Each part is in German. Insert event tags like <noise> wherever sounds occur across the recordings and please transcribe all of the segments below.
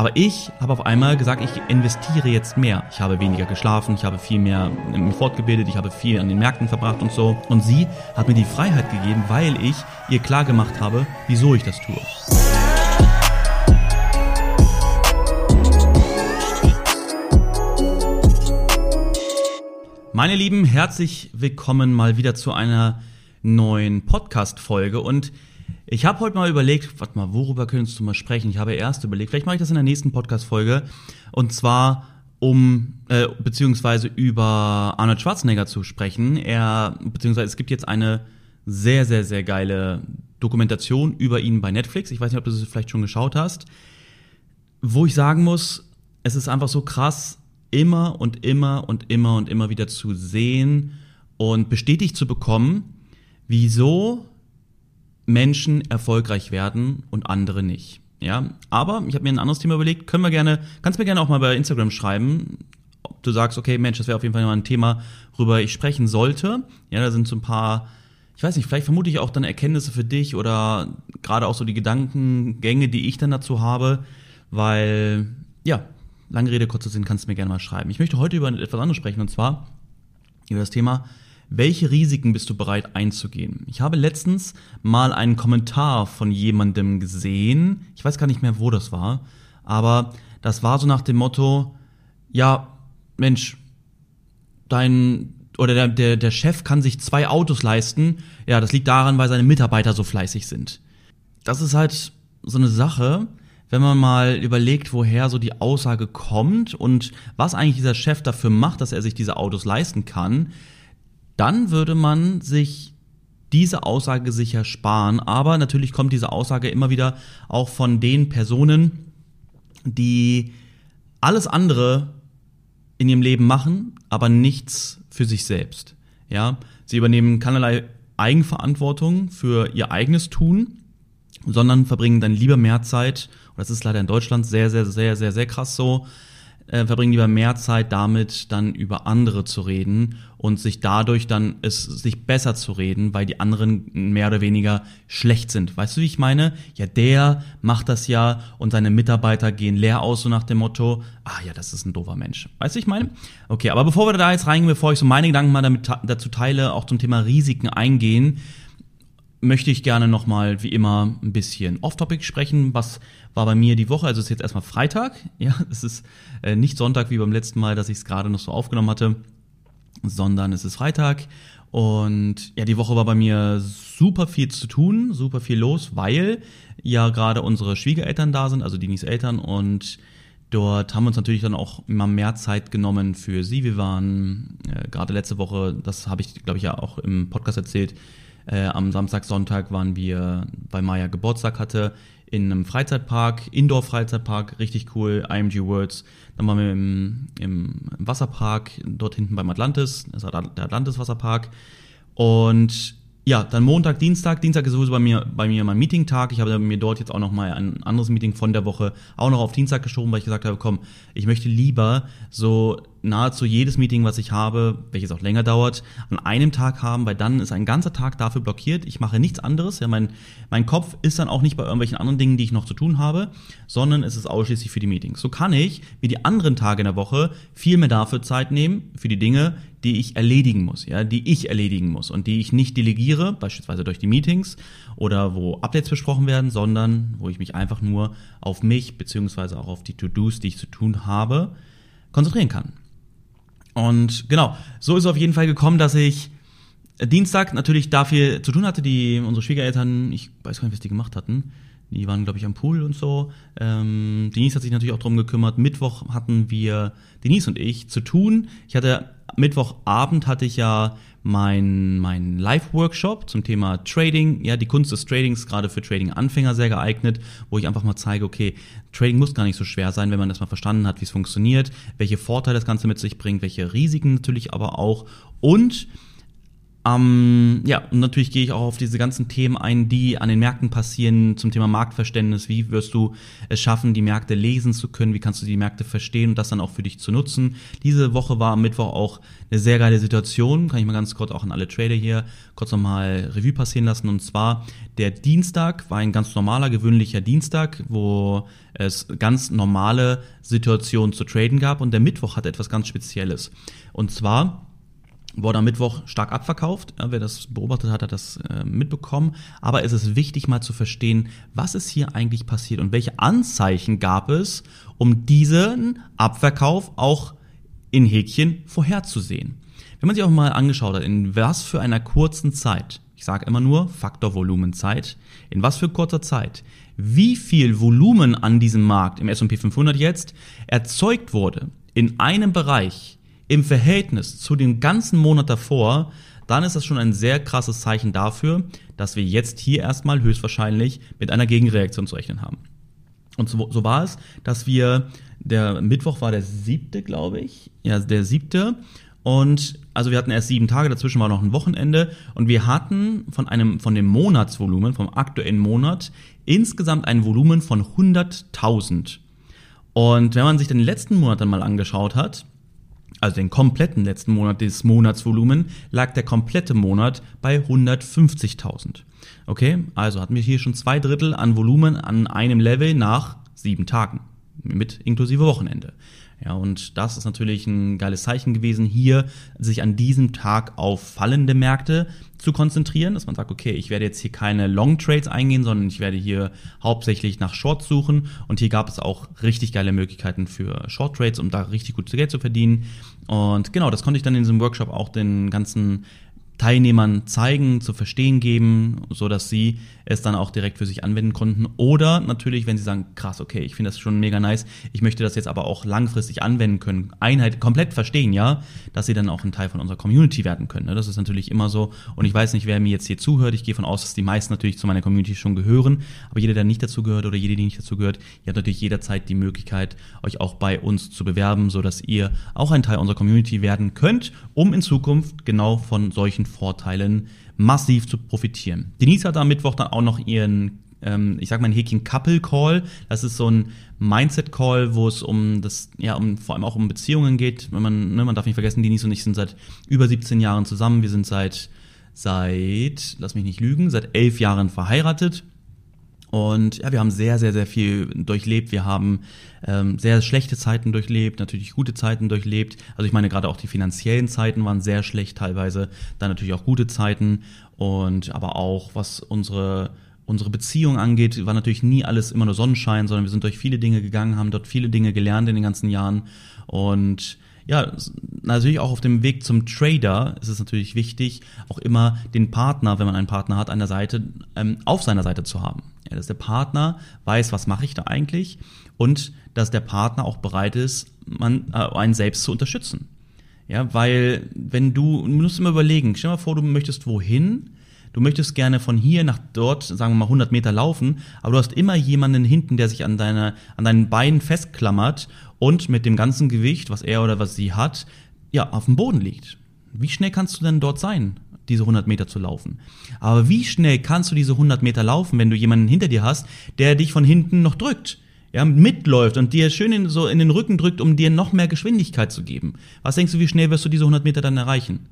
Aber ich habe auf einmal gesagt, ich investiere jetzt mehr. Ich habe weniger geschlafen, ich habe viel mehr mich fortgebildet, ich habe viel an den Märkten verbracht und so. Und sie hat mir die Freiheit gegeben, weil ich ihr klar gemacht habe, wieso ich das tue. Meine Lieben, herzlich willkommen mal wieder zu einer neuen Podcast-Folge und ich habe heute mal überlegt, warte mal, worüber könntest du mal sprechen? Ich habe erst überlegt, vielleicht mache ich das in der nächsten Podcast-Folge. Und zwar um, äh, beziehungsweise über Arnold Schwarzenegger zu sprechen. Er, beziehungsweise es gibt jetzt eine sehr, sehr, sehr geile Dokumentation über ihn bei Netflix. Ich weiß nicht, ob du es vielleicht schon geschaut hast. Wo ich sagen muss, es ist einfach so krass, immer und immer und immer und immer wieder zu sehen und bestätigt zu bekommen, wieso Menschen erfolgreich werden und andere nicht. Ja, aber ich habe mir ein anderes Thema überlegt. Können wir gerne, kannst mir gerne auch mal bei Instagram schreiben, ob du sagst, okay, Mensch, das wäre auf jeden Fall mal ein Thema, worüber ich sprechen sollte. Ja, da sind so ein paar, ich weiß nicht, vielleicht vermute ich auch dann Erkenntnisse für dich oder gerade auch so die Gedankengänge, die ich dann dazu habe, weil, ja, lange Rede, kurzer Sinn, kannst du mir gerne mal schreiben. Ich möchte heute über etwas anderes sprechen und zwar über das Thema welche Risiken bist du bereit einzugehen? Ich habe letztens mal einen Kommentar von jemandem gesehen, ich weiß gar nicht mehr, wo das war, aber das war so nach dem Motto, ja, Mensch, dein oder der, der, der Chef kann sich zwei Autos leisten, ja, das liegt daran, weil seine Mitarbeiter so fleißig sind. Das ist halt so eine Sache, wenn man mal überlegt, woher so die Aussage kommt und was eigentlich dieser Chef dafür macht, dass er sich diese Autos leisten kann, dann würde man sich diese Aussage sicher sparen. Aber natürlich kommt diese Aussage immer wieder auch von den Personen, die alles andere in ihrem Leben machen, aber nichts für sich selbst. Ja, sie übernehmen keinerlei Eigenverantwortung für ihr eigenes Tun, sondern verbringen dann lieber mehr Zeit, und das ist leider in Deutschland sehr, sehr, sehr, sehr, sehr krass so, äh, verbringen lieber mehr Zeit damit, dann über andere zu reden und sich dadurch dann es sich besser zu reden, weil die anderen mehr oder weniger schlecht sind. Weißt du, wie ich meine? Ja, der macht das ja und seine Mitarbeiter gehen leer aus, so nach dem Motto, ah ja, das ist ein doofer Mensch. Weißt du, ich meine? Okay, aber bevor wir da jetzt reingehen, bevor ich so meine Gedanken mal damit dazu teile, auch zum Thema Risiken eingehen, möchte ich gerne nochmal wie immer ein bisschen off-topic sprechen. Was war bei mir die Woche? Also es ist jetzt erstmal Freitag. <laughs> Ja, es ist äh, nicht Sonntag wie beim letzten Mal, dass ich es gerade noch so aufgenommen hatte, sondern es ist Freitag. Und ja, die Woche war bei mir super viel zu tun, super viel los, weil ja gerade unsere Schwiegereltern da sind, also Dinis Eltern und Dort haben wir uns natürlich dann auch immer mehr Zeit genommen für sie. Wir waren äh, gerade letzte Woche, das habe ich, glaube ich, ja auch im Podcast erzählt, äh, am Samstag, Sonntag waren wir, weil Maya Geburtstag hatte, in einem Freizeitpark, Indoor-Freizeitpark, richtig cool, IMG Worlds. Dann waren wir im, im Wasserpark, dort hinten beim Atlantis, das ist der Atlantis-Wasserpark. Und ja, dann Montag, Dienstag. Dienstag ist sowieso bei mir, bei mir mein Meeting-Tag. Ich habe mir dort jetzt auch noch mal ein anderes Meeting von der Woche auch noch auf Dienstag geschoben, weil ich gesagt habe, komm, ich möchte lieber so nahezu jedes Meeting, was ich habe, welches auch länger dauert, an einem Tag haben, weil dann ist ein ganzer Tag dafür blockiert. Ich mache nichts anderes. Ja, mein, mein Kopf ist dann auch nicht bei irgendwelchen anderen Dingen, die ich noch zu tun habe, sondern es ist ausschließlich für die Meetings. So kann ich, wie die anderen Tage in der Woche, viel mehr dafür Zeit nehmen, für die Dinge, die ich erledigen muss, ja, die ich erledigen muss und die ich nicht delegiere, beispielsweise durch die Meetings oder wo Updates besprochen werden, sondern wo ich mich einfach nur auf mich beziehungsweise auch auf die To-Dos, die ich zu tun habe, konzentrieren kann. Und genau, so ist es auf jeden Fall gekommen, dass ich Dienstag natürlich dafür zu tun hatte, die unsere Schwiegereltern, ich weiß gar nicht, was die gemacht hatten. Die waren, glaube ich, am Pool und so. Ähm, Denise hat sich natürlich auch darum gekümmert. Mittwoch hatten wir, Denise und ich, zu tun. Ich hatte, Mittwochabend hatte ich ja mein, mein Live-Workshop zum Thema Trading. Ja, die Kunst des Tradings gerade für Trading-Anfänger sehr geeignet, wo ich einfach mal zeige, okay, Trading muss gar nicht so schwer sein, wenn man das mal verstanden hat, wie es funktioniert, welche Vorteile das Ganze mit sich bringt, welche Risiken natürlich aber auch und ähm, ja, und natürlich gehe ich auch auf diese ganzen Themen ein, die an den Märkten passieren, zum Thema Marktverständnis. Wie wirst du es schaffen, die Märkte lesen zu können? Wie kannst du die Märkte verstehen und das dann auch für dich zu nutzen? Diese Woche war am Mittwoch auch eine sehr geile Situation. Kann ich mal ganz kurz auch an alle Trader hier kurz nochmal Revue passieren lassen. Und zwar der Dienstag war ein ganz normaler, gewöhnlicher Dienstag, wo es ganz normale Situationen zu traden gab. Und der Mittwoch hatte etwas ganz Spezielles. Und zwar wurde am Mittwoch stark abverkauft. Ja, wer das beobachtet hat, hat das äh, mitbekommen. Aber es ist wichtig mal zu verstehen, was ist hier eigentlich passiert und welche Anzeichen gab es, um diesen Abverkauf auch in Häkchen vorherzusehen. Wenn man sich auch mal angeschaut hat, in was für einer kurzen Zeit, ich sage immer nur Faktor Volumenzeit, in was für kurzer Zeit, wie viel Volumen an diesem Markt im S&P 500 jetzt erzeugt wurde in einem Bereich, im Verhältnis zu dem ganzen Monat davor, dann ist das schon ein sehr krasses Zeichen dafür, dass wir jetzt hier erstmal höchstwahrscheinlich mit einer Gegenreaktion zu rechnen haben. Und so, so war es, dass wir, der Mittwoch war der siebte, glaube ich, ja, der siebte. Und also wir hatten erst sieben Tage, dazwischen war noch ein Wochenende und wir hatten von einem, von dem Monatsvolumen, vom aktuellen Monat, insgesamt ein Volumen von 100.000. Und wenn man sich den letzten Monat dann mal angeschaut hat, also den kompletten letzten Monat des Monatsvolumen, lag der komplette Monat bei 150.000. Okay, also hatten wir hier schon zwei Drittel an Volumen an einem Level nach sieben Tagen mit inklusive Wochenende. Ja, und das ist natürlich ein geiles Zeichen gewesen, hier sich an diesem Tag auf fallende Märkte zu konzentrieren, dass man sagt, okay, ich werde jetzt hier keine Long Trades eingehen, sondern ich werde hier hauptsächlich nach Shorts suchen. Und hier gab es auch richtig geile Möglichkeiten für Short Trades, um da richtig gut Geld zu verdienen. Und genau, das konnte ich dann in diesem Workshop auch den ganzen Teilnehmern zeigen, zu verstehen geben, so dass sie es dann auch direkt für sich anwenden konnten. Oder natürlich, wenn sie sagen, krass, okay, ich finde das schon mega nice, ich möchte das jetzt aber auch langfristig anwenden können, Einheit komplett verstehen, ja, dass sie dann auch ein Teil von unserer Community werden können. Ne? Das ist natürlich immer so. Und ich weiß nicht, wer mir jetzt hier zuhört. Ich gehe von aus, dass die meisten natürlich zu meiner Community schon gehören. Aber jeder, der nicht dazu gehört oder jede, die nicht dazu gehört, ihr habt natürlich jederzeit die Möglichkeit, euch auch bei uns zu bewerben, so dass ihr auch ein Teil unserer Community werden könnt, um in Zukunft genau von solchen Vorteilen massiv zu profitieren. Denise hat am Mittwoch dann auch noch ihren ähm, ich sag mal ein Häkchen Couple Call. Das ist so ein Mindset Call, wo es um das, ja, um vor allem auch um Beziehungen geht. Wenn man, ne, man darf nicht vergessen, Denise und ich sind seit über 17 Jahren zusammen. Wir sind seit, seit, lass mich nicht lügen, seit elf Jahren verheiratet. Und ja, wir haben sehr, sehr, sehr viel durchlebt. Wir haben ähm, sehr schlechte Zeiten durchlebt, natürlich gute Zeiten durchlebt. Also ich meine, gerade auch die finanziellen Zeiten waren sehr schlecht teilweise. Dann natürlich auch gute Zeiten. Und aber auch, was unsere unsere Beziehung angeht, war natürlich nie alles immer nur Sonnenschein, sondern wir sind durch viele Dinge gegangen, haben dort viele Dinge gelernt in den ganzen Jahren. Und ja, natürlich auch auf dem Weg zum Trader ist es natürlich wichtig, auch immer den Partner, wenn man einen Partner hat, an der Seite, ähm, auf seiner Seite zu haben. Ja, dass der Partner weiß, was mache ich da eigentlich und dass der Partner auch bereit ist, man, äh, einen selbst zu unterstützen. Ja, weil wenn du, du musst immer überlegen, stell dir mal vor, du möchtest wohin, du möchtest gerne von hier nach dort, sagen wir mal 100 Meter laufen, aber du hast immer jemanden hinten, der sich an, deine, an deinen Beinen festklammert und mit dem ganzen Gewicht, was er oder was sie hat, ja, auf dem Boden liegt. Wie schnell kannst du denn dort sein? Diese 100 Meter zu laufen. Aber wie schnell kannst du diese 100 Meter laufen, wenn du jemanden hinter dir hast, der dich von hinten noch drückt? Ja, mitläuft und dir schön in, so in den Rücken drückt, um dir noch mehr Geschwindigkeit zu geben. Was denkst du, wie schnell wirst du diese 100 Meter dann erreichen?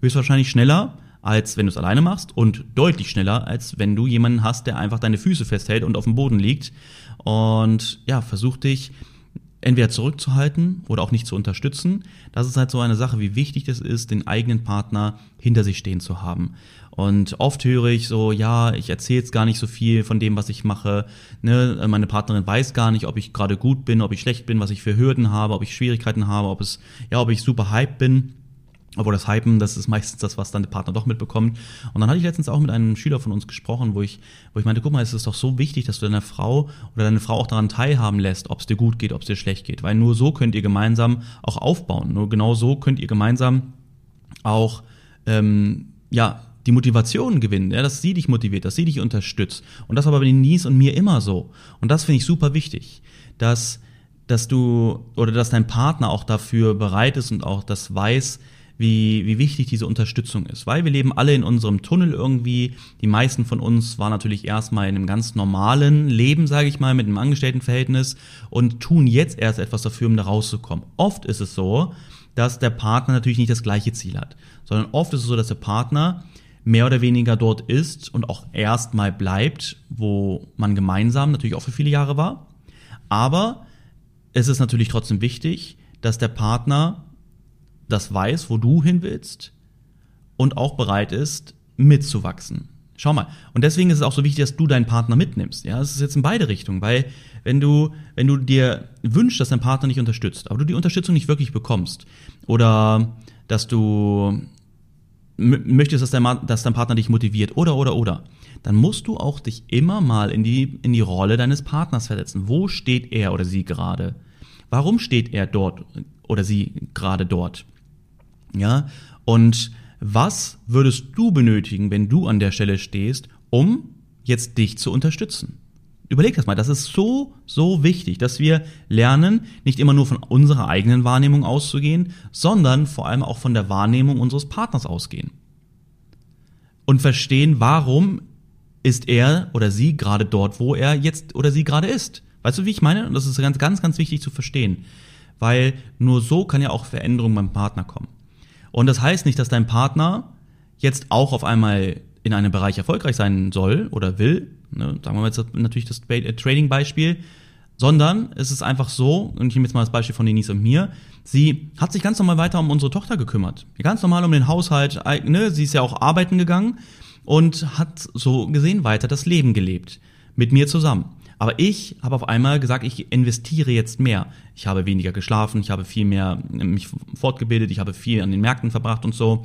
Höchstwahrscheinlich schneller, als wenn du es alleine machst und deutlich schneller, als wenn du jemanden hast, der einfach deine Füße festhält und auf dem Boden liegt und ja, versuch dich entweder zurückzuhalten oder auch nicht zu unterstützen. Das ist halt so eine Sache, wie wichtig das ist, den eigenen Partner hinter sich stehen zu haben. Und oft höre ich so, ja, ich erzähle jetzt gar nicht so viel von dem, was ich mache. Ne? Meine Partnerin weiß gar nicht, ob ich gerade gut bin, ob ich schlecht bin, was ich für Hürden habe, ob ich Schwierigkeiten habe, ob es, ja, ob ich super hype bin. Obwohl das Hypen, das ist meistens das, was dann der Partner doch mitbekommt. Und dann hatte ich letztens auch mit einem Schüler von uns gesprochen, wo ich, wo ich meinte, guck mal, es ist doch so wichtig, dass du deine Frau oder deine Frau auch daran teilhaben lässt, ob es dir gut geht, ob es dir schlecht geht. Weil nur so könnt ihr gemeinsam auch aufbauen. Nur genau so könnt ihr gemeinsam auch, ähm, ja, die Motivation gewinnen, ja, dass sie dich motiviert, dass sie dich unterstützt. Und das war bei Denise und mir immer so. Und das finde ich super wichtig, dass, dass du oder dass dein Partner auch dafür bereit ist und auch das weiß, wie, wie wichtig diese Unterstützung ist. Weil wir leben alle in unserem Tunnel irgendwie. Die meisten von uns waren natürlich erstmal in einem ganz normalen Leben, sage ich mal, mit einem Angestelltenverhältnis und tun jetzt erst etwas dafür, um da rauszukommen. Oft ist es so, dass der Partner natürlich nicht das gleiche Ziel hat, sondern oft ist es so, dass der Partner mehr oder weniger dort ist und auch erstmal bleibt, wo man gemeinsam natürlich auch für viele Jahre war. Aber es ist natürlich trotzdem wichtig, dass der Partner das weiß, wo du hin willst und auch bereit ist, mitzuwachsen. Schau mal. Und deswegen ist es auch so wichtig, dass du deinen Partner mitnimmst. Ja, es ist jetzt in beide Richtungen, weil wenn du, wenn du dir wünschst, dass dein Partner dich unterstützt, aber du die Unterstützung nicht wirklich bekommst oder dass du möchtest, dass dein, dass dein Partner dich motiviert oder, oder, oder, dann musst du auch dich immer mal in die, in die Rolle deines Partners versetzen. Wo steht er oder sie gerade? Warum steht er dort oder sie gerade dort? Ja, und was würdest du benötigen, wenn du an der Stelle stehst, um jetzt dich zu unterstützen? Überleg das mal, das ist so, so wichtig, dass wir lernen, nicht immer nur von unserer eigenen Wahrnehmung auszugehen, sondern vor allem auch von der Wahrnehmung unseres Partners ausgehen. Und verstehen, warum ist er oder sie gerade dort, wo er jetzt oder sie gerade ist. Weißt du, wie ich meine? Und das ist ganz, ganz, ganz wichtig zu verstehen. Weil nur so kann ja auch Veränderung beim Partner kommen. Und das heißt nicht, dass dein Partner jetzt auch auf einmal in einem Bereich erfolgreich sein soll oder will. Ne? Sagen wir mal jetzt natürlich das äh, Trading-Beispiel. Sondern es ist einfach so, und ich nehme jetzt mal das Beispiel von Denise und mir, sie hat sich ganz normal weiter um unsere Tochter gekümmert. Ganz normal um den Haushalt, ne? sie ist ja auch arbeiten gegangen und hat so gesehen weiter das Leben gelebt. Mit mir zusammen. Aber ich habe auf einmal gesagt, ich investiere jetzt mehr. Ich habe weniger geschlafen, ich habe viel mehr mich fortgebildet, ich habe viel an den Märkten verbracht und so.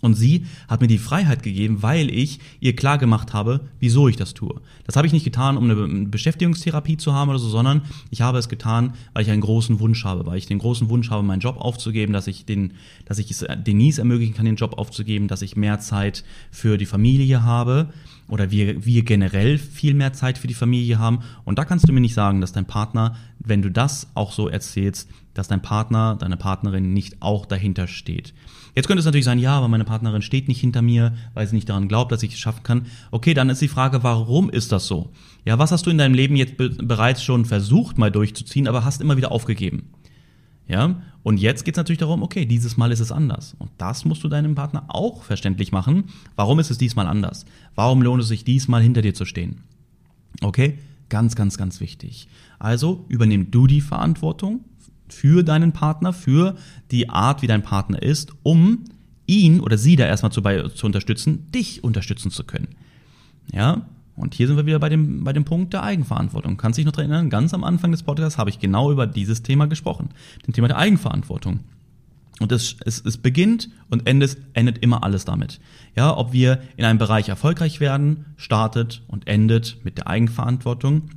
Und sie hat mir die Freiheit gegeben, weil ich ihr klar gemacht habe, wieso ich das tue. Das habe ich nicht getan, um eine Beschäftigungstherapie zu haben oder so, sondern ich habe es getan, weil ich einen großen Wunsch habe, weil ich den großen Wunsch habe, meinen Job aufzugeben, dass ich den, dass ich es Denise ermöglichen kann, den Job aufzugeben, dass ich mehr Zeit für die Familie habe oder wir, wir generell viel mehr Zeit für die Familie haben. Und da kannst du mir nicht sagen, dass dein Partner, wenn du das auch so erzählst, dass dein Partner, deine Partnerin nicht auch dahinter steht. Jetzt könnte es natürlich sein, ja, aber meine Partnerin steht nicht hinter mir, weil sie nicht daran glaubt, dass ich es schaffen kann. Okay, dann ist die Frage, warum ist das so? Ja, was hast du in deinem Leben jetzt be bereits schon versucht, mal durchzuziehen, aber hast immer wieder aufgegeben? Ja, und jetzt geht es natürlich darum, okay, dieses Mal ist es anders. Und das musst du deinem Partner auch verständlich machen. Warum ist es diesmal anders? Warum lohnt es sich diesmal hinter dir zu stehen? Okay, ganz, ganz, ganz wichtig. Also übernimm du die Verantwortung für deinen Partner, für die Art, wie dein Partner ist, um ihn oder sie da erstmal zu, bei, zu unterstützen, dich unterstützen zu können. Ja, und hier sind wir wieder bei dem, bei dem Punkt der Eigenverantwortung. Kannst dich noch daran erinnern, ganz am Anfang des Podcasts habe ich genau über dieses Thema gesprochen. Dem Thema der Eigenverantwortung. Und es, es, es beginnt und endet, endet immer alles damit. Ja, ob wir in einem Bereich erfolgreich werden, startet und endet mit der Eigenverantwortung.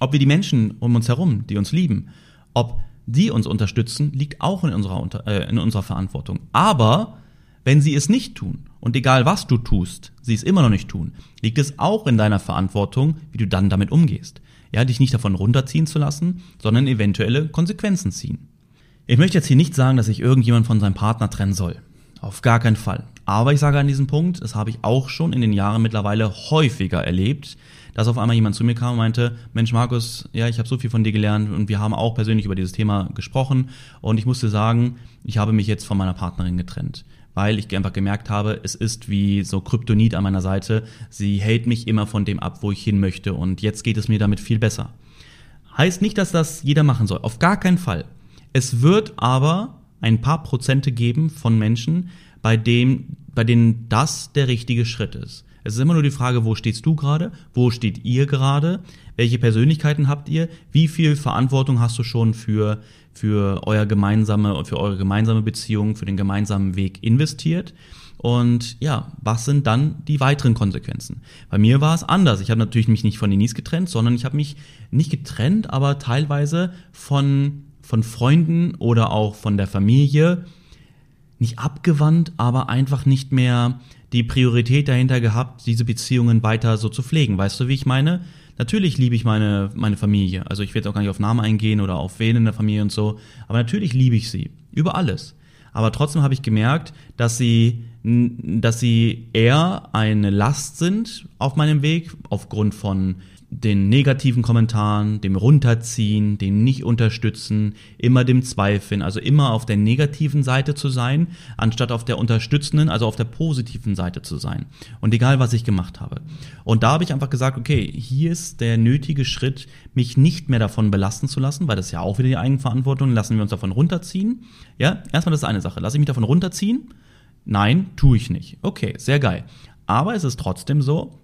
Ob wir die Menschen um uns herum, die uns lieben, ob die uns unterstützen, liegt auch in unserer, äh, in unserer Verantwortung. Aber wenn sie es nicht tun, und egal was du tust, sie es immer noch nicht tun, liegt es auch in deiner Verantwortung, wie du dann damit umgehst. Ja, dich nicht davon runterziehen zu lassen, sondern eventuelle Konsequenzen ziehen. Ich möchte jetzt hier nicht sagen, dass sich irgendjemand von seinem Partner trennen soll. Auf gar keinen Fall. Aber ich sage an diesem Punkt, das habe ich auch schon in den Jahren mittlerweile häufiger erlebt, dass auf einmal jemand zu mir kam und meinte, Mensch Markus, ja, ich habe so viel von dir gelernt und wir haben auch persönlich über dieses Thema gesprochen und ich musste sagen, ich habe mich jetzt von meiner Partnerin getrennt weil ich einfach gemerkt habe, es ist wie so Kryptonit an meiner Seite. Sie hält mich immer von dem ab, wo ich hin möchte und jetzt geht es mir damit viel besser. Heißt nicht, dass das jeder machen soll. Auf gar keinen Fall. Es wird aber ein paar Prozente geben von Menschen, bei, dem, bei denen das der richtige Schritt ist. Es ist immer nur die Frage, wo stehst du gerade? Wo steht ihr gerade? Welche Persönlichkeiten habt ihr? Wie viel Verantwortung hast du schon für, für euer gemeinsame, für eure gemeinsame Beziehung, für den gemeinsamen Weg investiert? Und ja, was sind dann die weiteren Konsequenzen? Bei mir war es anders. Ich habe natürlich mich nicht von Denise getrennt, sondern ich habe mich nicht getrennt, aber teilweise von, von Freunden oder auch von der Familie nicht abgewandt, aber einfach nicht mehr die Priorität dahinter gehabt, diese Beziehungen weiter so zu pflegen. Weißt du, wie ich meine? Natürlich liebe ich meine, meine Familie. Also ich werde auch gar nicht auf Namen eingehen oder auf wen in der Familie und so. Aber natürlich liebe ich sie. Über alles. aber trotzdem habe ich gemerkt, dass sie, dass sie eher eine Last sind auf meinem Weg, aufgrund von den negativen Kommentaren, dem Runterziehen, dem Nicht-Unterstützen, immer dem Zweifeln, also immer auf der negativen Seite zu sein, anstatt auf der unterstützenden, also auf der positiven Seite zu sein. Und egal, was ich gemacht habe. Und da habe ich einfach gesagt, okay, hier ist der nötige Schritt, mich nicht mehr davon belasten zu lassen, weil das ist ja auch wieder die Eigenverantwortung, lassen wir uns davon runterziehen. Ja, erstmal das ist eine Sache. Lasse ich mich davon runterziehen? Nein, tue ich nicht. Okay, sehr geil. Aber es ist trotzdem so,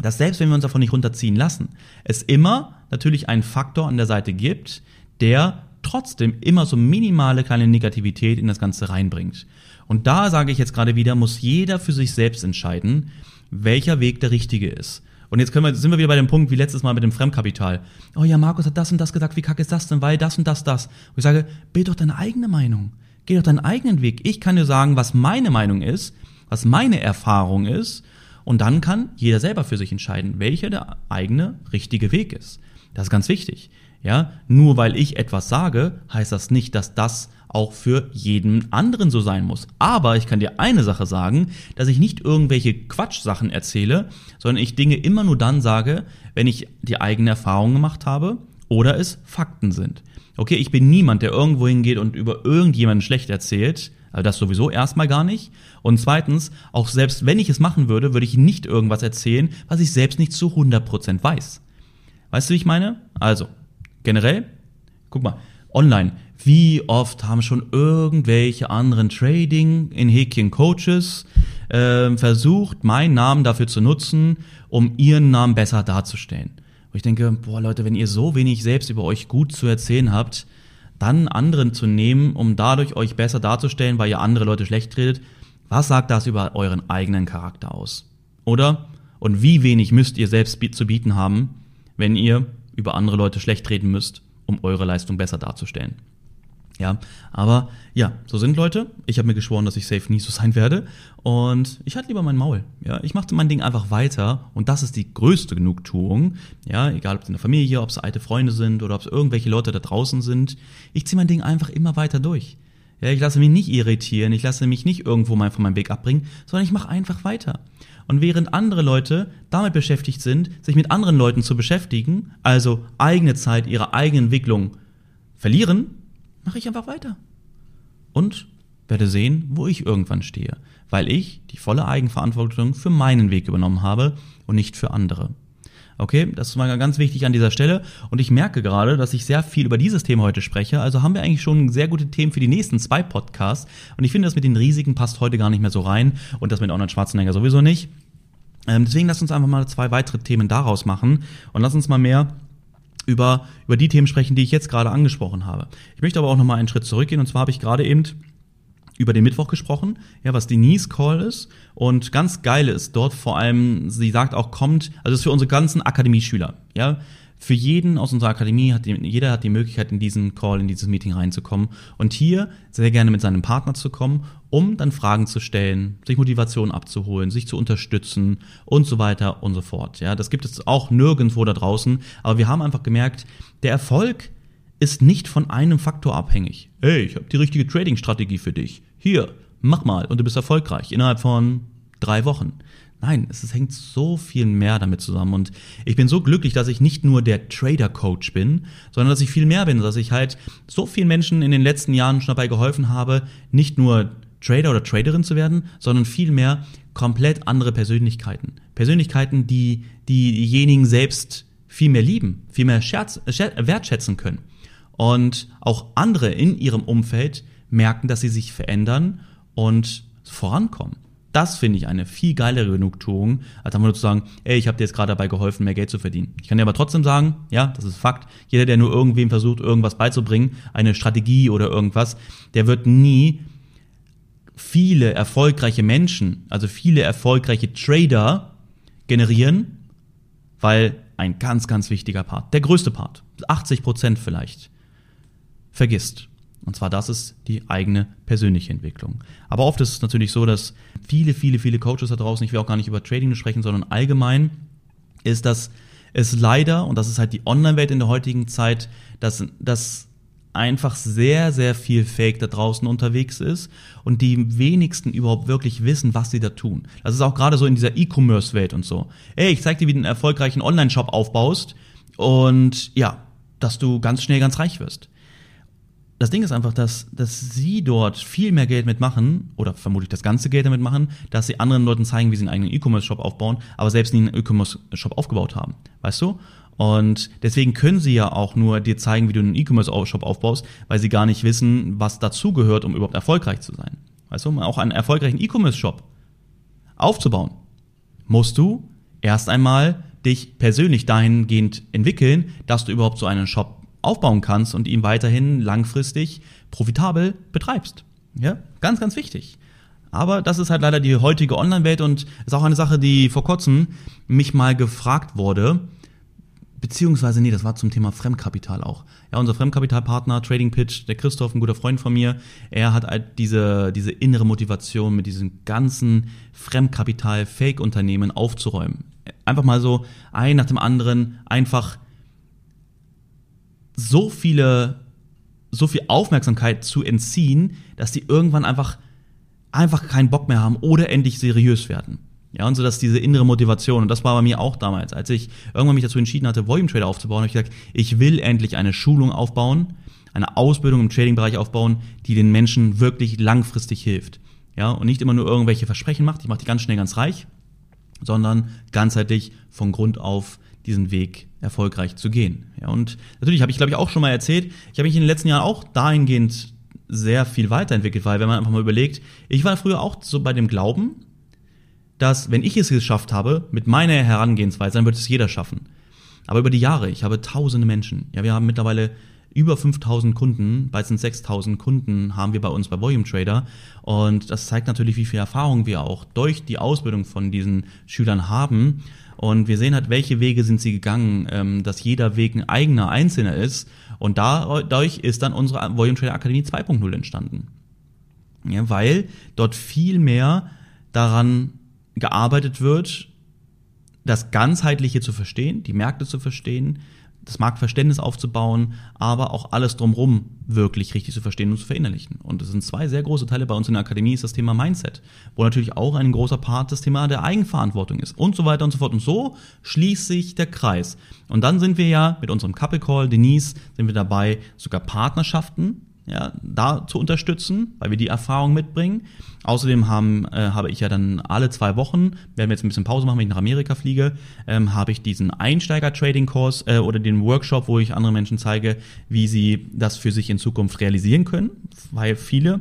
dass selbst wenn wir uns davon nicht runterziehen lassen, es immer natürlich einen Faktor an der Seite gibt, der trotzdem immer so minimale kleine Negativität in das Ganze reinbringt. Und da sage ich jetzt gerade wieder, muss jeder für sich selbst entscheiden, welcher Weg der richtige ist. Und jetzt können wir, sind wir wieder bei dem Punkt wie letztes Mal mit dem Fremdkapital. Oh ja, Markus hat das und das gesagt, wie kacke ist das denn, weil das und das, das. Und ich sage, bild doch deine eigene Meinung. Geh doch deinen eigenen Weg. Ich kann dir sagen, was meine Meinung ist, was meine Erfahrung ist und dann kann jeder selber für sich entscheiden, welcher der eigene richtige Weg ist. Das ist ganz wichtig. Ja, nur weil ich etwas sage, heißt das nicht, dass das auch für jeden anderen so sein muss. Aber ich kann dir eine Sache sagen, dass ich nicht irgendwelche Quatschsachen erzähle, sondern ich Dinge immer nur dann sage, wenn ich die eigene Erfahrung gemacht habe oder es Fakten sind. Okay, ich bin niemand, der irgendwo hingeht und über irgendjemanden schlecht erzählt, also das sowieso erstmal gar nicht. Und zweitens, auch selbst wenn ich es machen würde, würde ich nicht irgendwas erzählen, was ich selbst nicht zu 100% weiß. Weißt du, wie ich meine? Also, generell, guck mal, online. Wie oft haben schon irgendwelche anderen Trading in Häkchen Coaches äh, versucht, meinen Namen dafür zu nutzen, um ihren Namen besser darzustellen? Wo ich denke, boah Leute, wenn ihr so wenig selbst über euch gut zu erzählen habt, dann anderen zu nehmen, um dadurch euch besser darzustellen, weil ihr andere Leute schlecht redet, was sagt das über euren eigenen Charakter aus? Oder? Und wie wenig müsst ihr selbst zu bieten haben, wenn ihr über andere Leute schlecht reden müsst, um eure Leistung besser darzustellen? Ja, aber ja, so sind Leute. Ich habe mir geschworen, dass ich safe nie so sein werde. Und ich hatte lieber mein Maul. Ja, ich machte mein Ding einfach weiter. Und das ist die größte Genugtuung. Ja, egal ob es in der Familie, ob es alte Freunde sind oder ob es irgendwelche Leute da draußen sind. Ich ziehe mein Ding einfach immer weiter durch. Ja, ich lasse mich nicht irritieren, ich lasse mich nicht irgendwo mal von meinem Weg abbringen, sondern ich mache einfach weiter. Und während andere Leute damit beschäftigt sind, sich mit anderen Leuten zu beschäftigen, also eigene Zeit, ihre eigene Entwicklung verlieren, mache ich einfach weiter. Und werde sehen, wo ich irgendwann stehe, weil ich die volle Eigenverantwortung für meinen Weg übernommen habe und nicht für andere. Okay, das ist mal ganz wichtig an dieser Stelle. Und ich merke gerade, dass ich sehr viel über dieses Thema heute spreche. Also haben wir eigentlich schon sehr gute Themen für die nächsten zwei Podcasts. Und ich finde, das mit den Risiken passt heute gar nicht mehr so rein und das mit Arnold Schwarzenegger sowieso nicht. Ähm, deswegen lass uns einfach mal zwei weitere Themen daraus machen und lass uns mal mehr über, über die Themen sprechen, die ich jetzt gerade angesprochen habe. Ich möchte aber auch nochmal einen Schritt zurückgehen und zwar habe ich gerade eben über den Mittwoch gesprochen, ja, was Denise Call ist. Und ganz geil ist dort vor allem, sie sagt auch, kommt, also ist für unsere ganzen Akademieschüler, ja. Für jeden aus unserer Akademie hat die, jeder hat die Möglichkeit, in diesen Call, in dieses Meeting reinzukommen und hier sehr gerne mit seinem Partner zu kommen, um dann Fragen zu stellen, sich Motivation abzuholen, sich zu unterstützen und so weiter und so fort. Ja, das gibt es auch nirgendwo da draußen, aber wir haben einfach gemerkt, der Erfolg ist nicht von einem Faktor abhängig. Hey, ich habe die richtige Trading-Strategie für dich. Hier, mach mal und du bist erfolgreich innerhalb von drei Wochen. Nein, es, hängt so viel mehr damit zusammen. Und ich bin so glücklich, dass ich nicht nur der Trader-Coach bin, sondern dass ich viel mehr bin, dass ich halt so vielen Menschen in den letzten Jahren schon dabei geholfen habe, nicht nur Trader oder Traderin zu werden, sondern vielmehr komplett andere Persönlichkeiten. Persönlichkeiten, die, die diejenigen selbst viel mehr lieben, viel mehr scherz, wertschätzen können. Und auch andere in ihrem Umfeld merken, dass sie sich verändern und vorankommen. Das finde ich eine viel geilere Genugtuung, als einfach nur zu sagen, ey, ich habe dir jetzt gerade dabei geholfen, mehr Geld zu verdienen. Ich kann dir aber trotzdem sagen, ja, das ist Fakt, jeder, der nur irgendwem versucht, irgendwas beizubringen, eine Strategie oder irgendwas, der wird nie viele erfolgreiche Menschen, also viele erfolgreiche Trader generieren, weil ein ganz, ganz wichtiger Part, der größte Part, 80 Prozent vielleicht, vergisst. Und zwar das ist die eigene persönliche Entwicklung. Aber oft ist es natürlich so, dass viele, viele, viele Coaches da draußen, ich will auch gar nicht über Trading sprechen, sondern allgemein, ist, dass es leider, und das ist halt die Online-Welt in der heutigen Zeit, dass, dass einfach sehr, sehr viel Fake da draußen unterwegs ist und die wenigsten überhaupt wirklich wissen, was sie da tun. Das ist auch gerade so in dieser E-Commerce-Welt und so. Ey, ich zeig dir, wie du einen erfolgreichen Online-Shop aufbaust und ja, dass du ganz schnell ganz reich wirst. Das Ding ist einfach, dass, dass sie dort viel mehr Geld mitmachen, oder vermutlich das ganze Geld damit machen, dass sie anderen Leuten zeigen, wie sie einen eigenen E-Commerce-Shop aufbauen, aber selbst nie einen E-Commerce-Shop aufgebaut haben. Weißt du? Und deswegen können sie ja auch nur dir zeigen, wie du einen E-Commerce-Shop aufbaust, weil sie gar nicht wissen, was dazugehört, um überhaupt erfolgreich zu sein. Weißt du, auch einen erfolgreichen E-Commerce-Shop aufzubauen, musst du erst einmal dich persönlich dahingehend entwickeln, dass du überhaupt so einen Shop aufbauen kannst und ihn weiterhin langfristig profitabel betreibst. Ja, ganz, ganz wichtig. Aber das ist halt leider die heutige Online-Welt und ist auch eine Sache, die vor kurzem mich mal gefragt wurde, beziehungsweise, nee, das war zum Thema Fremdkapital auch. Ja, unser Fremdkapitalpartner, Trading Pitch, der Christoph, ein guter Freund von mir, er hat halt diese, diese innere Motivation, mit diesem ganzen Fremdkapital-Fake-Unternehmen aufzuräumen. Einfach mal so ein nach dem anderen einfach so viele, so viel Aufmerksamkeit zu entziehen, dass die irgendwann einfach, einfach keinen Bock mehr haben oder endlich seriös werden. Ja, und so dass diese innere Motivation, und das war bei mir auch damals, als ich irgendwann mich dazu entschieden hatte, Volume Trader aufzubauen, habe ich gesagt, ich will endlich eine Schulung aufbauen, eine Ausbildung im Trading-Bereich aufbauen, die den Menschen wirklich langfristig hilft. Ja, und nicht immer nur irgendwelche Versprechen macht, ich mache die ganz schnell ganz reich, sondern ganzheitlich von Grund auf diesen Weg erfolgreich zu gehen. Ja, und natürlich habe ich, glaube ich, auch schon mal erzählt, ich habe mich in den letzten Jahren auch dahingehend sehr viel weiterentwickelt, weil wenn man einfach mal überlegt, ich war früher auch so bei dem Glauben, dass wenn ich es geschafft habe, mit meiner Herangehensweise, dann wird es jeder schaffen. Aber über die Jahre, ich habe tausende Menschen. Ja, wir haben mittlerweile über 5000 Kunden, bald sind 6000 Kunden haben wir bei uns bei Volume Trader. Und das zeigt natürlich, wie viel Erfahrung wir auch durch die Ausbildung von diesen Schülern haben. Und wir sehen halt, welche Wege sind sie gegangen, ähm, dass jeder Weg ein eigener, einzelner ist. Und dadurch ist dann unsere Volume Trader Akademie 2.0 entstanden. Ja, weil dort viel mehr daran gearbeitet wird, das Ganzheitliche zu verstehen, die Märkte zu verstehen, das Marktverständnis aufzubauen, aber auch alles drumherum wirklich richtig zu verstehen und zu verinnerlichen. Und es sind zwei sehr große Teile bei uns in der Akademie, ist das Thema Mindset, wo natürlich auch ein großer Part das Thema der Eigenverantwortung ist und so weiter und so fort. Und so schließt sich der Kreis. Und dann sind wir ja mit unserem Couple Call, Denise, sind wir dabei, sogar Partnerschaften ja, da zu unterstützen, weil wir die Erfahrung mitbringen. Außerdem haben, äh, habe ich ja dann alle zwei Wochen, werden wir jetzt ein bisschen Pause machen, wenn ich nach Amerika fliege, ähm, habe ich diesen Einsteiger-Trading-Kurs äh, oder den Workshop, wo ich andere Menschen zeige, wie sie das für sich in Zukunft realisieren können, weil viele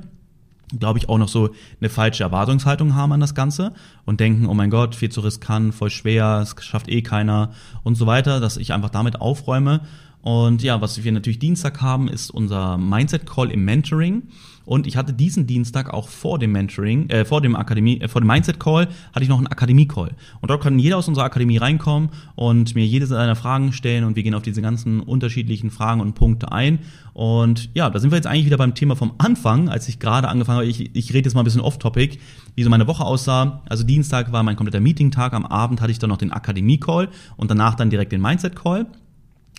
glaube ich, auch noch so eine falsche Erwartungshaltung haben an das Ganze und denken, oh mein Gott, viel zu riskant, voll schwer, es schafft eh keiner und so weiter, dass ich einfach damit aufräume und ja, was wir natürlich Dienstag haben, ist unser Mindset Call im Mentoring. Und ich hatte diesen Dienstag auch vor dem Mentoring, äh, vor dem Akademie, äh, vor dem Mindset Call hatte ich noch einen Akademie Call. Und dort kann jeder aus unserer Akademie reinkommen und mir jede seiner Fragen stellen und wir gehen auf diese ganzen unterschiedlichen Fragen und Punkte ein. Und ja, da sind wir jetzt eigentlich wieder beim Thema vom Anfang, als ich gerade angefangen habe. Ich, ich rede jetzt mal ein bisschen off-topic, wie so meine Woche aussah. Also Dienstag war mein kompletter Meeting-Tag. Am Abend hatte ich dann noch den Akademie Call und danach dann direkt den Mindset Call.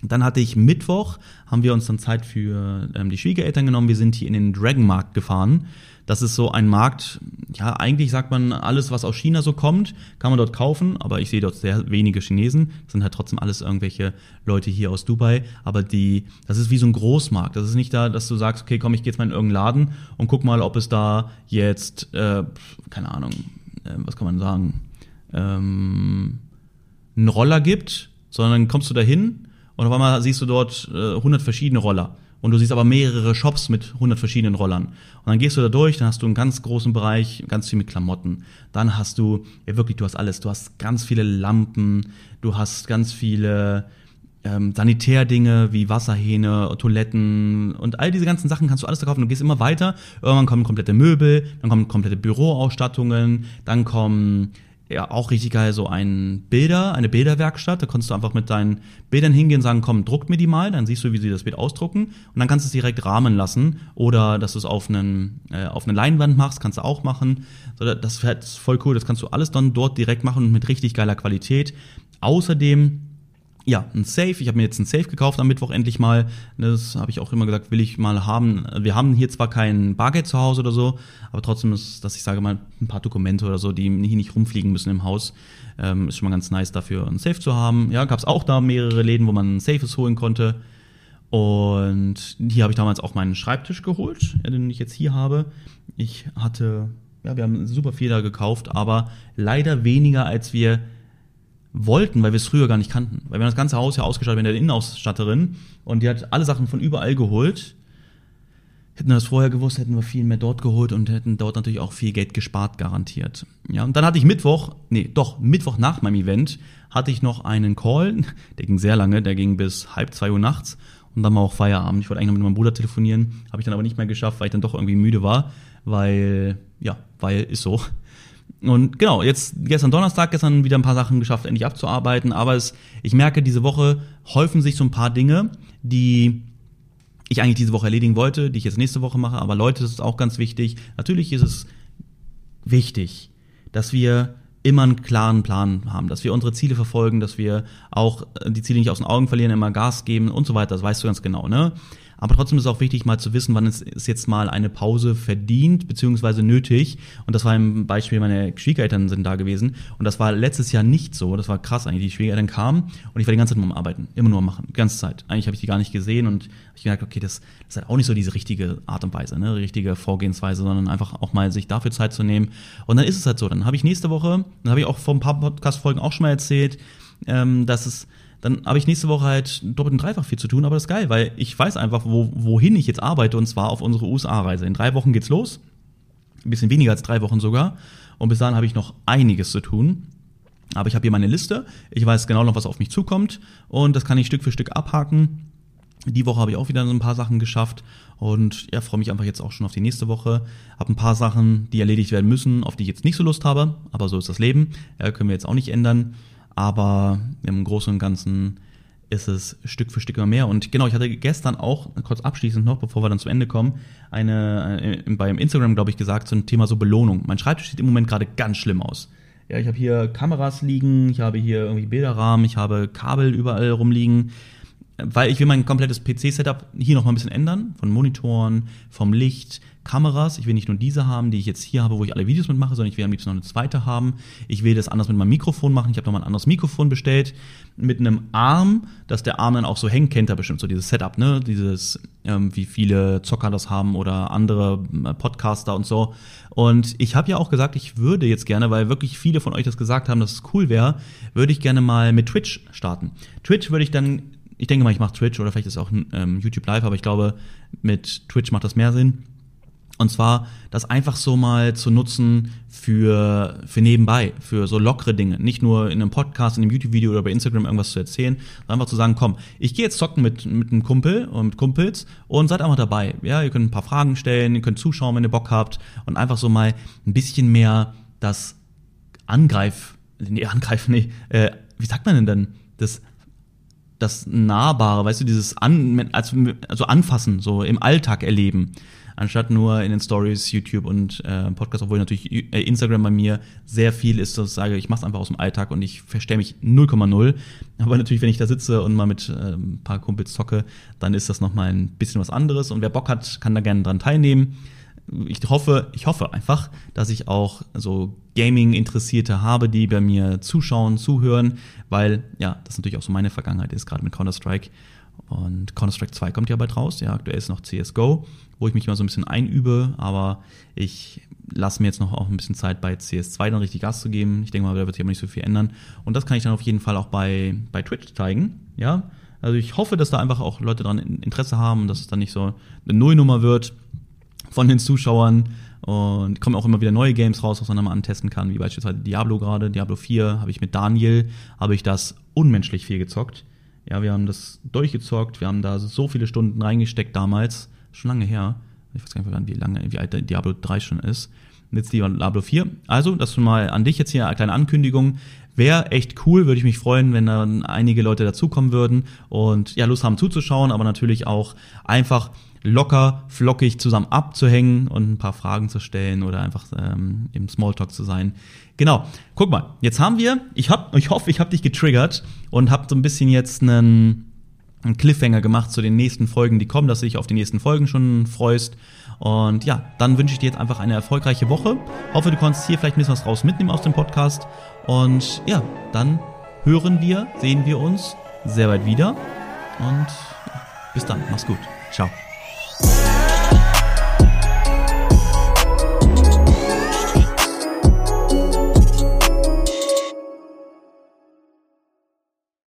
Dann hatte ich Mittwoch, haben wir uns dann Zeit für ähm, die Schwiegereltern genommen. Wir sind hier in den Dragon Markt gefahren. Das ist so ein Markt, ja, eigentlich sagt man, alles, was aus China so kommt, kann man dort kaufen, aber ich sehe dort sehr wenige Chinesen. Das sind halt trotzdem alles irgendwelche Leute hier aus Dubai. Aber die, das ist wie so ein Großmarkt. Das ist nicht da, dass du sagst, okay, komm, ich gehe jetzt mal in irgendeinen Laden und guck mal, ob es da jetzt, äh, keine Ahnung, äh, was kann man sagen, ähm, einen Roller gibt, sondern kommst du dahin und auf einmal siehst du dort äh, 100 verschiedene Roller. Und du siehst aber mehrere Shops mit 100 verschiedenen Rollern. Und dann gehst du da durch, dann hast du einen ganz großen Bereich, ganz viel mit Klamotten. Dann hast du, ja wirklich, du hast alles. Du hast ganz viele Lampen, du hast ganz viele ähm, Sanitärdinge wie Wasserhähne, Toiletten und all diese ganzen Sachen kannst du alles da kaufen. Du gehst immer weiter. Irgendwann kommen komplette Möbel, dann kommen komplette Büroausstattungen, dann kommen ja auch richtig geil, so ein Bilder, eine Bilderwerkstatt. Da kannst du einfach mit deinen Bildern hingehen, sagen, komm, druck mir die mal, dann siehst du, wie sie das Bild ausdrucken und dann kannst du es direkt rahmen lassen oder dass du es auf einen äh, auf eine Leinwand machst, kannst du auch machen. So, das ist halt voll cool. Das kannst du alles dann dort direkt machen mit richtig geiler Qualität. Außerdem ja, ein Safe. Ich habe mir jetzt ein Safe gekauft am Mittwoch endlich mal. Das habe ich auch immer gesagt, will ich mal haben. Wir haben hier zwar kein Bargeld zu Hause oder so, aber trotzdem ist, dass ich sage mal, ein paar Dokumente oder so, die hier nicht rumfliegen müssen im Haus, ähm, ist schon mal ganz nice dafür, ein Safe zu haben. Ja, gab es auch da mehrere Läden, wo man Safes holen konnte. Und hier habe ich damals auch meinen Schreibtisch geholt, den ich jetzt hier habe. Ich hatte, ja, wir haben super viel da gekauft, aber leider weniger, als wir wollten, weil wir es früher gar nicht kannten. Weil wir haben das ganze Haus ja ausgestattet mit der Innenausstatterin und die hat alle Sachen von überall geholt. Hätten wir das vorher gewusst, hätten wir viel mehr dort geholt und hätten dort natürlich auch viel Geld gespart, garantiert. Ja, und dann hatte ich Mittwoch, nee, doch, Mittwoch nach meinem Event hatte ich noch einen Call, <laughs> der ging sehr lange, der ging bis halb zwei Uhr nachts und dann war auch Feierabend. Ich wollte eigentlich noch mit meinem Bruder telefonieren, habe ich dann aber nicht mehr geschafft, weil ich dann doch irgendwie müde war, weil, ja, weil ist so. Und genau, jetzt gestern Donnerstag, gestern wieder ein paar Sachen geschafft, endlich abzuarbeiten. Aber es, ich merke, diese Woche häufen sich so ein paar Dinge, die ich eigentlich diese Woche erledigen wollte, die ich jetzt nächste Woche mache. Aber Leute, das ist auch ganz wichtig. Natürlich ist es wichtig, dass wir immer einen klaren Plan haben, dass wir unsere Ziele verfolgen, dass wir auch die Ziele nicht aus den Augen verlieren, immer Gas geben und so weiter. Das weißt du ganz genau, ne? Aber trotzdem ist es auch wichtig, mal zu wissen, wann es ist jetzt mal eine Pause verdient bzw. nötig. Und das war im Beispiel, meine Schwiegereltern sind da gewesen. Und das war letztes Jahr nicht so. Das war krass eigentlich. Die Schwiegereltern kamen und ich war die ganze Zeit nur am Arbeiten. Immer nur am Machen. Die ganze Zeit. Eigentlich habe ich die gar nicht gesehen und ich gemerkt, okay, das, das ist halt auch nicht so diese richtige Art und Weise, ne? richtige Vorgehensweise, sondern einfach auch mal sich dafür Zeit zu nehmen. Und dann ist es halt so. Dann habe ich nächste Woche, dann habe ich auch vor ein paar Podcast-Folgen auch schon mal erzählt, ähm, dass es dann habe ich nächste Woche halt doppelt und dreifach viel zu tun, aber das ist geil, weil ich weiß einfach, wo, wohin ich jetzt arbeite und zwar auf unsere USA-Reise. In drei Wochen geht's los, ein bisschen weniger als drei Wochen sogar und bis dahin habe ich noch einiges zu tun. Aber ich habe hier meine Liste, ich weiß genau noch, was auf mich zukommt und das kann ich Stück für Stück abhaken. Die Woche habe ich auch wieder ein paar Sachen geschafft und ja, freue mich einfach jetzt auch schon auf die nächste Woche. Habe ein paar Sachen, die erledigt werden müssen, auf die ich jetzt nicht so Lust habe, aber so ist das Leben. Ja, können wir jetzt auch nicht ändern aber im Großen und Ganzen ist es Stück für Stück immer mehr. Und genau, ich hatte gestern auch, kurz abschließend noch, bevor wir dann zum Ende kommen, eine, äh, beim Instagram, glaube ich, gesagt, zum Thema so Belohnung. Mein Schreibtisch sieht im Moment gerade ganz schlimm aus. Ja, ich habe hier Kameras liegen, ich habe hier irgendwie Bilderrahmen, ich habe Kabel überall rumliegen weil ich will mein komplettes PC-Setup hier noch mal ein bisschen ändern, von Monitoren, vom Licht, Kameras. Ich will nicht nur diese haben, die ich jetzt hier habe, wo ich alle Videos mitmache, sondern ich will am liebsten noch eine zweite haben. Ich will das anders mit meinem Mikrofon machen. Ich habe noch mal ein anderes Mikrofon bestellt mit einem Arm, dass der Arm dann auch so hängt, kennt er bestimmt so dieses Setup, ne? Dieses, ähm, wie viele Zocker das haben oder andere äh, Podcaster und so. Und ich habe ja auch gesagt, ich würde jetzt gerne, weil wirklich viele von euch das gesagt haben, dass es cool wäre, würde ich gerne mal mit Twitch starten. Twitch würde ich dann ich denke mal, ich mache Twitch oder vielleicht ist es auch ähm, YouTube Live, aber ich glaube, mit Twitch macht das mehr Sinn. Und zwar das einfach so mal zu nutzen für, für nebenbei, für so lockere Dinge. Nicht nur in einem Podcast, in einem YouTube-Video oder bei Instagram irgendwas zu erzählen, sondern einfach zu sagen, komm, ich gehe jetzt zocken mit, mit einem Kumpel und mit Kumpels und seid einfach dabei. Ja, ihr könnt ein paar Fragen stellen, ihr könnt zuschauen, wenn ihr Bock habt und einfach so mal ein bisschen mehr das Angreif, nee, Angreifen, nee, äh, wie sagt man denn dann? Das das Nahbare, weißt du, dieses An, also, also Anfassen, so im Alltag erleben, anstatt nur in den Stories, YouTube und äh, Podcast, obwohl natürlich äh, Instagram bei mir sehr viel ist, dass ich sage, ich mache es einfach aus dem Alltag und ich verstehe mich 0,0. Aber natürlich, wenn ich da sitze und mal mit äh, ein paar Kumpels zocke, dann ist das nochmal ein bisschen was anderes und wer Bock hat, kann da gerne dran teilnehmen ich hoffe, ich hoffe einfach, dass ich auch so Gaming-Interessierte habe, die bei mir zuschauen, zuhören, weil ja, das natürlich auch so meine Vergangenheit ist, gerade mit Counter-Strike. Und Counter-Strike 2 kommt ja bald raus, ja, aktuell ist noch CSGO, wo ich mich mal so ein bisschen einübe, aber ich lasse mir jetzt noch auch ein bisschen Zeit bei CS2 dann richtig Gas zu geben. Ich denke mal, da wird sich aber nicht so viel ändern. Und das kann ich dann auf jeden Fall auch bei, bei Twitch zeigen, ja. Also ich hoffe, dass da einfach auch Leute dran Interesse haben und dass es dann nicht so eine Nullnummer wird von den Zuschauern. Und kommen auch immer wieder neue Games raus, was man dann mal antesten kann, wie beispielsweise Diablo gerade. Diablo 4 habe ich mit Daniel, habe ich das unmenschlich viel gezockt. Ja, wir haben das durchgezockt, wir haben da so viele Stunden reingesteckt damals, schon lange her. Ich weiß gar nicht, wie lange, wie alt Diablo 3 schon ist. Und jetzt Diablo 4. Also, das schon mal an dich jetzt hier eine kleine Ankündigung. Wäre echt cool, würde ich mich freuen, wenn dann einige Leute dazukommen würden und ja, Lust haben zuzuschauen, aber natürlich auch einfach locker, flockig zusammen abzuhängen und ein paar Fragen zu stellen oder einfach ähm, im Smalltalk zu sein. Genau. Guck mal, jetzt haben wir, ich, hab, ich hoffe, ich habe dich getriggert und habe so ein bisschen jetzt einen, einen Cliffhanger gemacht zu den nächsten Folgen, die kommen, dass du dich auf die nächsten Folgen schon freust. Und ja, dann wünsche ich dir jetzt einfach eine erfolgreiche Woche. Hoffe, du konntest hier vielleicht ein bisschen was raus mitnehmen aus dem Podcast. Und ja, dann hören wir, sehen wir uns sehr bald wieder. Und bis dann, mach's gut. Ciao.